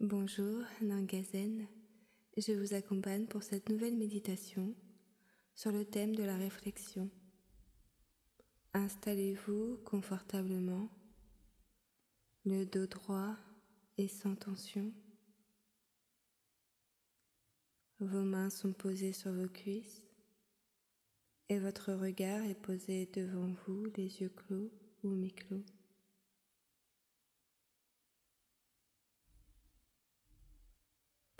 Bonjour, Nangazen. Je vous accompagne pour cette nouvelle méditation sur le thème de la réflexion. Installez-vous confortablement, le dos droit et sans tension. Vos mains sont posées sur vos cuisses et votre regard est posé devant vous, les yeux clos ou mi-clos.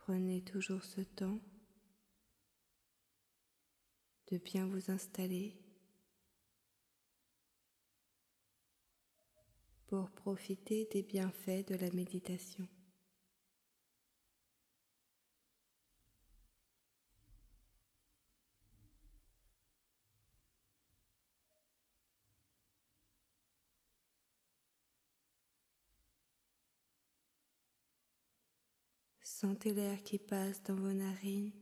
Prenez toujours ce temps de bien vous installer pour profiter des bienfaits de la méditation. Sentez l'air qui passe dans vos narines.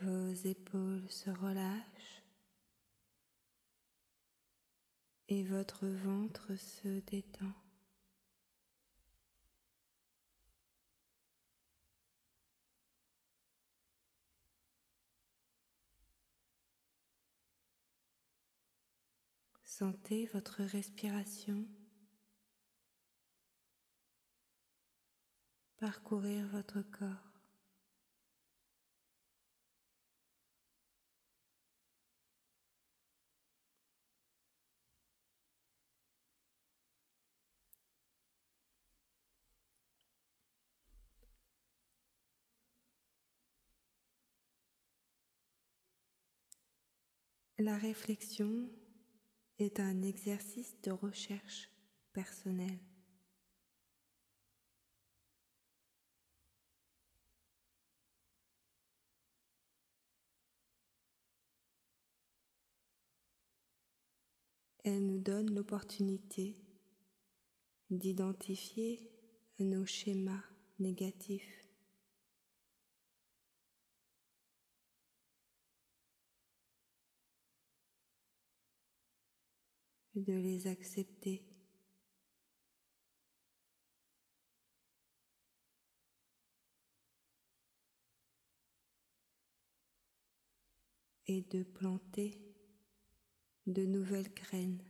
Vos épaules se relâchent et votre ventre se détend. Sentez votre respiration. Parcourir votre corps. La réflexion est un exercice de recherche personnelle. Elle nous donne l'opportunité d'identifier nos schémas négatifs. de les accepter. et de planter de nouvelles graines.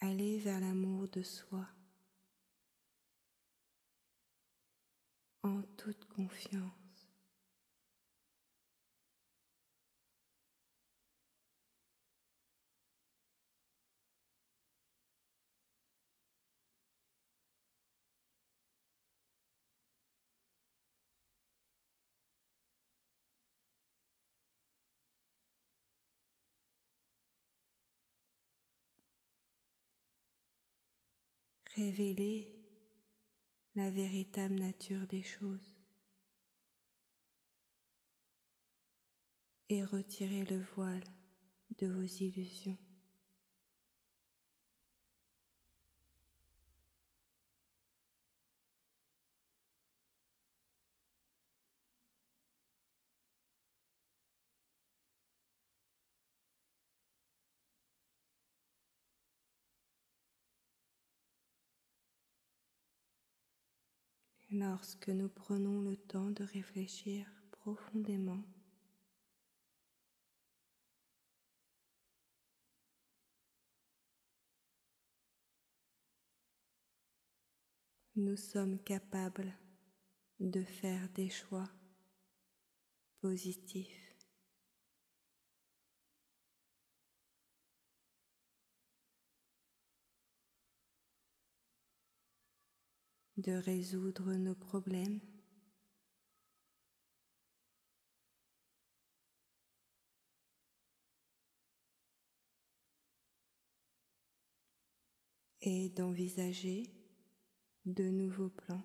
Aller vers l'amour de soi en toute confiance. Révéler la véritable nature des choses et retirer le voile de vos illusions. Lorsque nous prenons le temps de réfléchir profondément. Nous sommes capables de faire des choix positifs. De résoudre nos problèmes. et d'envisager de nouveaux plans.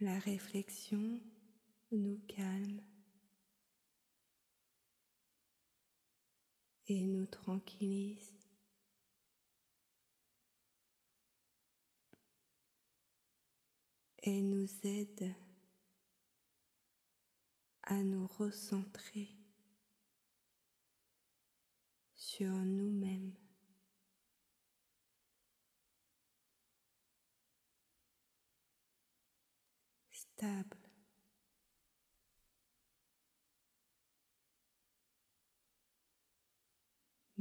La réflexion nous calme et nous tranquillise. et nous aide à nous recentrer sur nous-mêmes.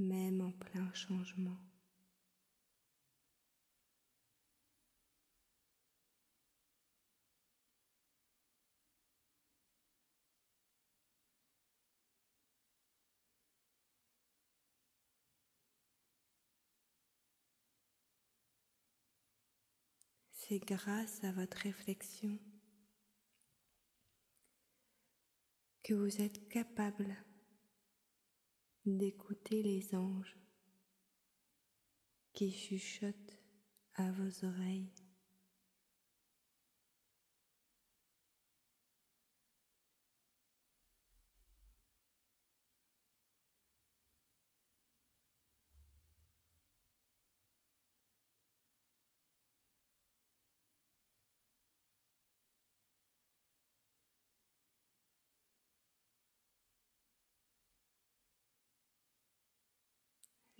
Même en plein changement. C'est grâce à votre réflexion que vous êtes capable d'écouter les anges qui chuchotent à vos oreilles.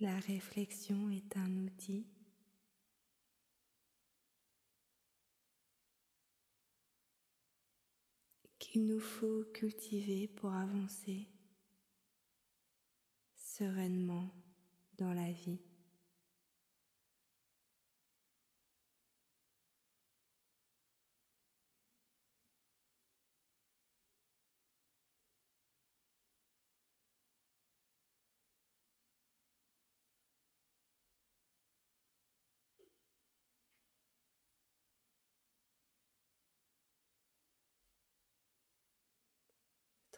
La réflexion est un outil qu'il nous faut cultiver pour avancer sereinement dans la vie.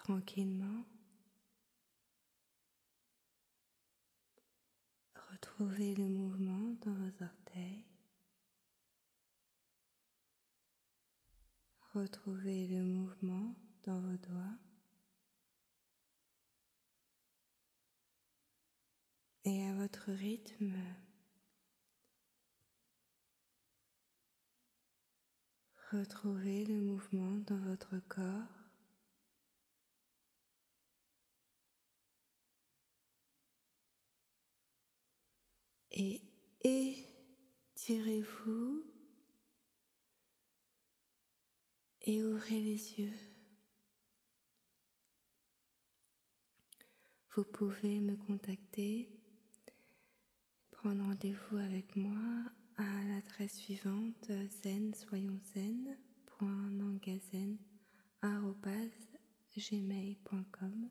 Tranquillement. Retrouvez le mouvement dans vos orteils. Retrouvez le mouvement dans vos doigts. Et à votre rythme, retrouvez le mouvement dans votre corps. Et étirez-vous et ouvrez les yeux. Vous pouvez me contacter, prendre rendez-vous avec moi à l'adresse suivante zen soyons gmail.com.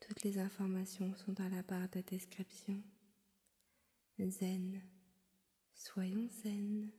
Toutes les informations sont dans la barre de description zen. Soyons zen.